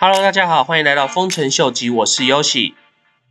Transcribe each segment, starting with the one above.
Hello，大家好，欢迎来到丰臣秀吉，我是 Yoshi。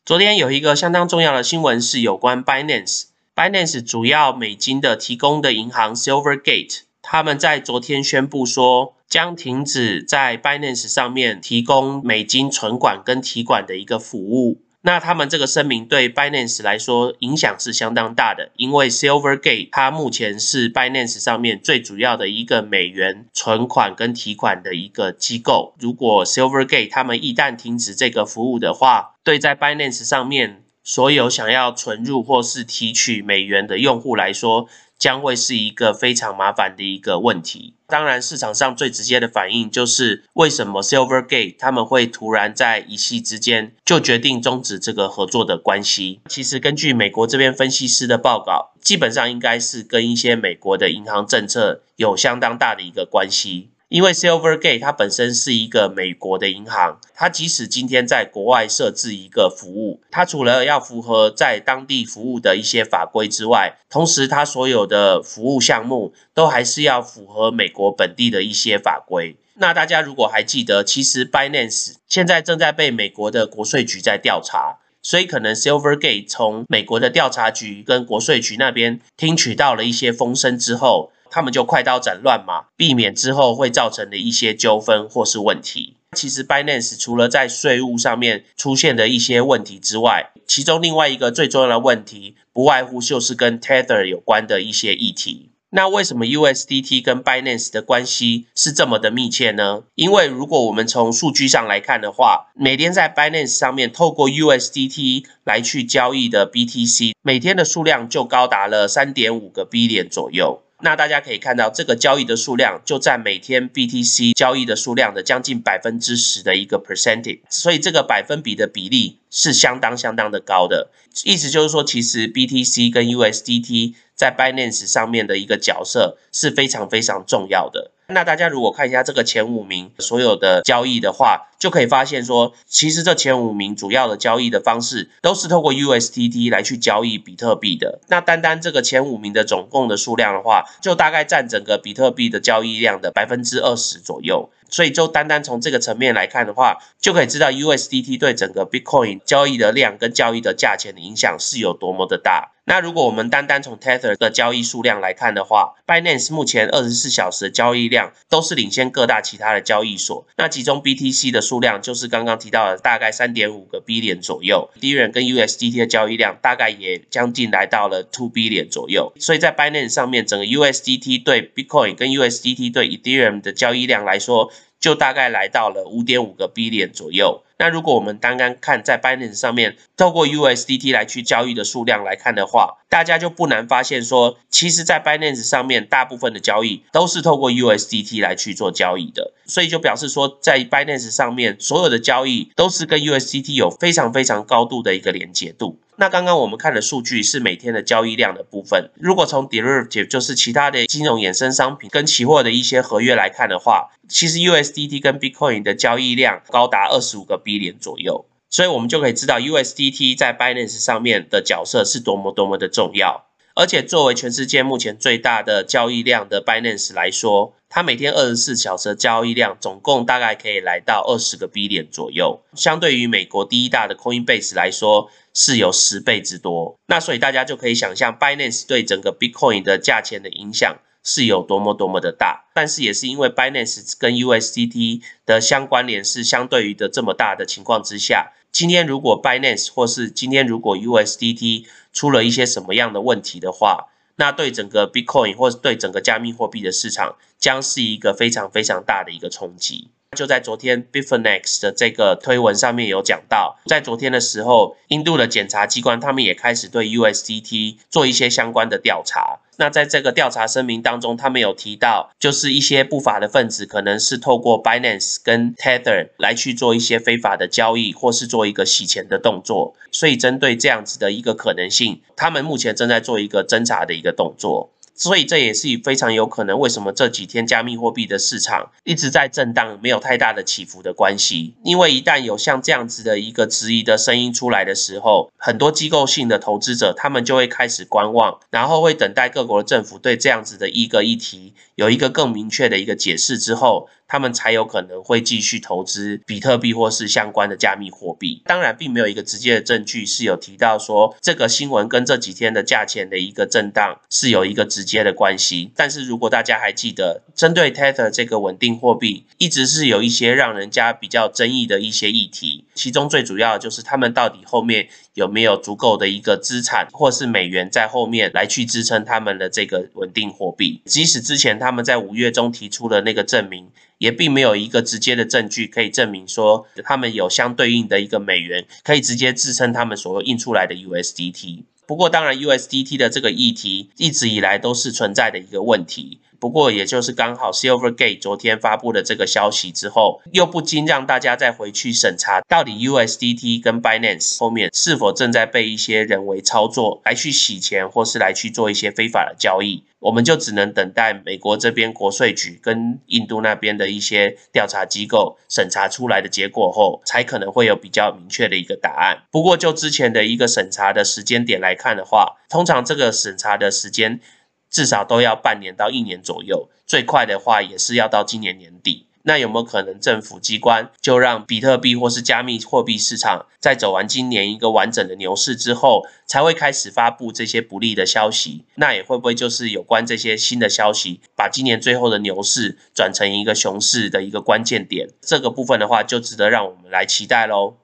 昨天有一个相当重要的新闻是有关 Binance。Binance 主要美金的提供的银行 Silvergate，他们在昨天宣布说，将停止在 Binance 上面提供美金存管跟提管的一个服务。那他们这个声明对 Binance 来说影响是相当大的，因为 Silvergate 它目前是 Binance 上面最主要的一个美元存款跟提款的一个机构。如果 Silvergate 他们一旦停止这个服务的话，对在 Binance 上面所有想要存入或是提取美元的用户来说，将会是一个非常麻烦的一个问题。当然，市场上最直接的反应就是为什么 Silvergate 他们会突然在一夕之间就决定终止这个合作的关系？其实根据美国这边分析师的报告，基本上应该是跟一些美国的银行政策有相当大的一个关系。因为 Silvergate 它本身是一个美国的银行，它即使今天在国外设置一个服务，它除了要符合在当地服务的一些法规之外，同时它所有的服务项目都还是要符合美国本地的一些法规。那大家如果还记得，其实 Binance 现在正在被美国的国税局在调查，所以可能 Silvergate 从美国的调查局跟国税局那边听取到了一些风声之后。他们就快刀斩乱麻，避免之后会造成的一些纠纷或是问题。其实 Binance 除了在税务上面出现的一些问题之外，其中另外一个最重要的问题，不外乎就是跟 Tether 有关的一些议题。那为什么 USDT 跟 Binance 的关系是这么的密切呢？因为如果我们从数据上来看的话，每天在 Binance 上面透过 USDT 来去交易的 BTC，每天的数量就高达了三点五个 B 点左右。那大家可以看到，这个交易的数量就占每天 BTC 交易的数量的将近百分之十的一个 percentage，所以这个百分比的比例是相当相当的高的。意思就是说，其实 BTC 跟 USDT 在 Binance 上面的一个角色是非常非常重要的。那大家如果看一下这个前五名所有的交易的话，就可以发现说，其实这前五名主要的交易的方式都是透过 USDT 来去交易比特币的。那单单这个前五名的总共的数量的话，就大概占整个比特币的交易量的百分之二十左右。所以就单单从这个层面来看的话，就可以知道 USDT 对整个 Bitcoin 交易的量跟交易的价钱的影响是有多么的大。那如果我们单单从 Tether 的交易数量来看的话，Binance 目前二十四小时的交易量都是领先各大其他的交易所。那其中 BTC 的数量就是刚刚提到的大概三点五个 B 点左右，Ethereum 跟 USDT 的交易量大概也将近来到了 two B 点左右。所以在 Binance 上面，整个 USDT 对 Bitcoin 跟 USDT 对 Ethereum 的交易量来说，就大概来到了五点五个 B 点左右。那如果我们单单看在 Binance 上面透过 USDT 来去交易的数量来看的话，大家就不难发现说，其实，在 Binance 上面大部分的交易都是透过 USDT 来去做交易的。所以就表示说，在 Binance 上面所有的交易都是跟 USDT 有非常非常高度的一个连接度。那刚刚我们看的数据是每天的交易量的部分。如果从 derivative 就是其他的金融衍生商品跟期货的一些合约来看的话，其实 USDT 跟 Bitcoin 的交易量高达二十五个 B 点左右。所以我们就可以知道 USDT 在 Binance 上面的角色是多么多么的重要。而且作为全世界目前最大的交易量的 Binance 来说，它每天二十四小时的交易量总共大概可以来到二十个 B 点左右，相对于美国第一大的 Coinbase 来说是有十倍之多。那所以大家就可以想象 Binance 对整个 Bitcoin 的价钱的影响是有多么多么的大。但是也是因为 Binance 跟 USDT 的相关联是相对于的这么大的情况之下。今天如果 Binance 或是今天如果 USDT 出了一些什么样的问题的话，那对整个 Bitcoin 或是对整个加密货币的市场将是一个非常非常大的一个冲击。就在昨天 Bitfinex 的这个推文上面有讲到，在昨天的时候，印度的检察机关他们也开始对 USDT 做一些相关的调查。那在这个调查声明当中，他们有提到，就是一些不法的分子可能是透过 Binance 跟 Tether 来去做一些非法的交易，或是做一个洗钱的动作。所以针对这样子的一个可能性，他们目前正在做一个侦查的一个动作。所以这也是非常有可能为什么这几天加密货币的市场一直在震荡，没有太大的起伏的关系。因为一旦有像这样子的一个质疑的声音出来的时候，很多机构性的投资者他们就会开始观望，然后会等待各国的政府对这样子的一个议题有一个更明确的一个解释之后。他们才有可能会继续投资比特币或是相关的加密货币。当然，并没有一个直接的证据是有提到说这个新闻跟这几天的价钱的一个震荡是有一个直接的关系。但是如果大家还记得，针对 Tether 这个稳定货币，一直是有一些让人家比较争议的一些议题，其中最主要的就是他们到底后面有没有足够的一个资产或是美元在后面来去支撑他们的这个稳定货币。即使之前他们在五月中提出了那个证明。也并没有一个直接的证据可以证明说他们有相对应的一个美元可以直接支撑他们所印出来的 USDT。不过，当然 USDT 的这个议题一直以来都是存在的一个问题。不过，也就是刚好 Silvergate 昨天发布的这个消息之后，又不禁让大家再回去审查，到底 USDT 跟 Binance 后面是否正在被一些人为操作来去洗钱，或是来去做一些非法的交易。我们就只能等待美国这边国税局跟印度那边的一些调查机构审查出来的结果后，才可能会有比较明确的一个答案。不过，就之前的一个审查的时间点来看的话，通常这个审查的时间。至少都要半年到一年左右，最快的话也是要到今年年底。那有没有可能政府机关就让比特币或是加密货币市场在走完今年一个完整的牛市之后，才会开始发布这些不利的消息？那也会不会就是有关这些新的消息，把今年最后的牛市转成一个熊市的一个关键点？这个部分的话，就值得让我们来期待喽。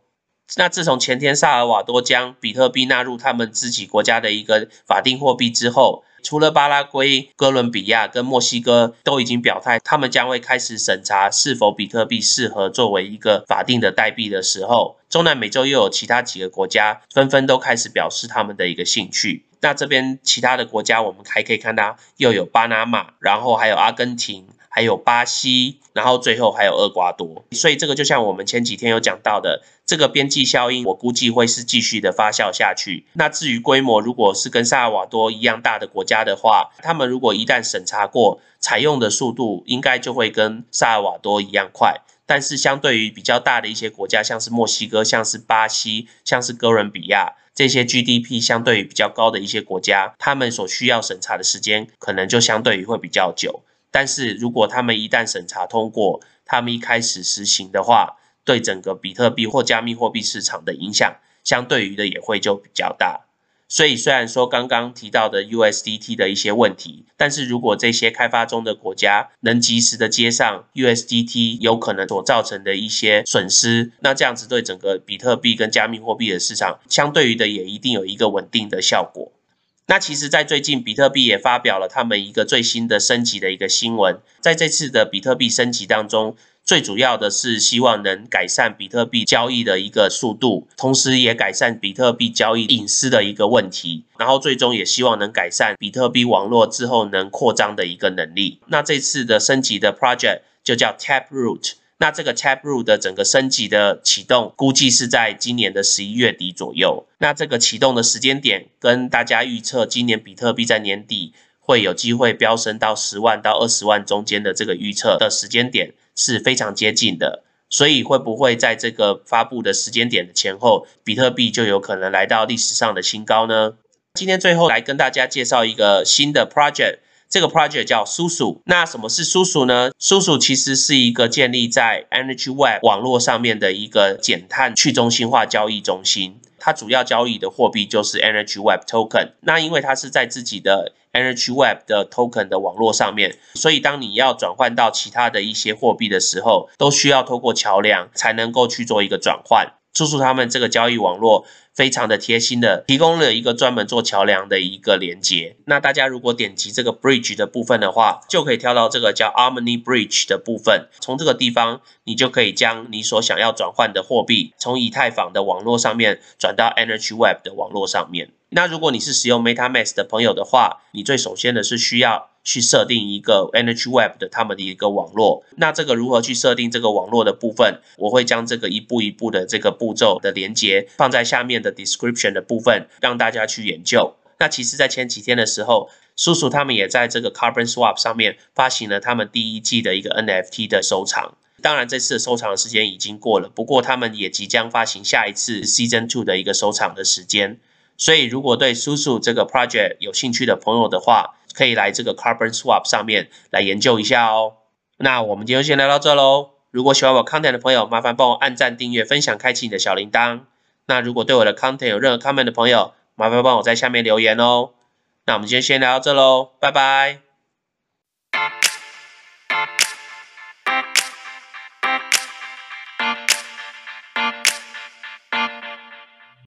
那自从前天萨尔瓦多将比特币纳入他们自己国家的一个法定货币之后，除了巴拉圭、哥伦比亚跟墨西哥都已经表态，他们将会开始审查是否比特币适合作为一个法定的代币的时候，中南美洲又有其他几个国家纷纷都开始表示他们的一个兴趣。那这边其他的国家，我们还可以看到又有巴拿马，然后还有阿根廷。还有巴西，然后最后还有厄瓜多，所以这个就像我们前几天有讲到的，这个边际效应，我估计会是继续的发酵下去。那至于规模，如果是跟萨尔瓦多一样大的国家的话，他们如果一旦审查过，采用的速度应该就会跟萨尔瓦多一样快。但是相对于比较大的一些国家，像是墨西哥、像是巴西、像是哥伦比亚这些 GDP 相对于比较高的一些国家，他们所需要审查的时间可能就相对于会比较久。但是如果他们一旦审查通过，他们一开始实行的话，对整个比特币或加密货币市场的影响，相对于的也会就比较大。所以虽然说刚刚提到的 USDT 的一些问题，但是如果这些开发中的国家能及时的接上 USDT 有可能所造成的一些损失，那这样子对整个比特币跟加密货币的市场，相对于的也一定有一个稳定的效果。那其实，在最近，比特币也发表了他们一个最新的升级的一个新闻。在这次的比特币升级当中，最主要的是希望能改善比特币交易的一个速度，同时也改善比特币交易隐私的一个问题。然后最终也希望能改善比特币网络之后能扩张的一个能力。那这次的升级的 project 就叫 Taproot。那这个 Taproot 的整个升级的启动，估计是在今年的十一月底左右。那这个启动的时间点，跟大家预测今年比特币在年底会有机会飙升到十万到二十万中间的这个预测的时间点是非常接近的。所以会不会在这个发布的时间点的前后，比特币就有可能来到历史上的新高呢？今天最后来跟大家介绍一个新的 project。这个 project 叫叔叔。那什么是叔叔呢？叔叔其实是一个建立在 Energy Web 网络上面的一个减碳去中心化交易中心。它主要交易的货币就是 Energy Web Token。那因为它是在自己的 Energy Web 的 Token 的网络上面，所以当你要转换到其他的一些货币的时候，都需要透过桥梁才能够去做一个转换。叔叔他们这个交易网络。非常的贴心的提供了一个专门做桥梁的一个连接。那大家如果点击这个 bridge 的部分的话，就可以跳到这个叫 Harmony Bridge 的部分。从这个地方，你就可以将你所想要转换的货币，从以太坊的网络上面转到 Energy Web 的网络上面。那如果你是使用 MetaMask 的朋友的话，你最首先的是需要。去设定一个 Energy Web 的他们的一个网络，那这个如何去设定这个网络的部分，我会将这个一步一步的这个步骤的连接放在下面的 description 的部分，让大家去研究。那其实，在前几天的时候，叔叔他们也在这个 Carbon Swap 上面发行了他们第一季的一个 NFT 的收藏。当然，这次的收藏时间已经过了，不过他们也即将发行下一次 Season Two 的一个收藏的时间。所以，如果对叔叔这个 project 有兴趣的朋友的话，可以来这个 Carbon Swap 上面来研究一下哦。那我们今天先聊到这喽。如果喜欢我 content 的朋友，麻烦帮我按赞、订阅、分享、开启你的小铃铛。那如果对我的 content 有任何 comment 的朋友，麻烦帮我在下面留言哦。那我们今天先聊到这喽，拜拜。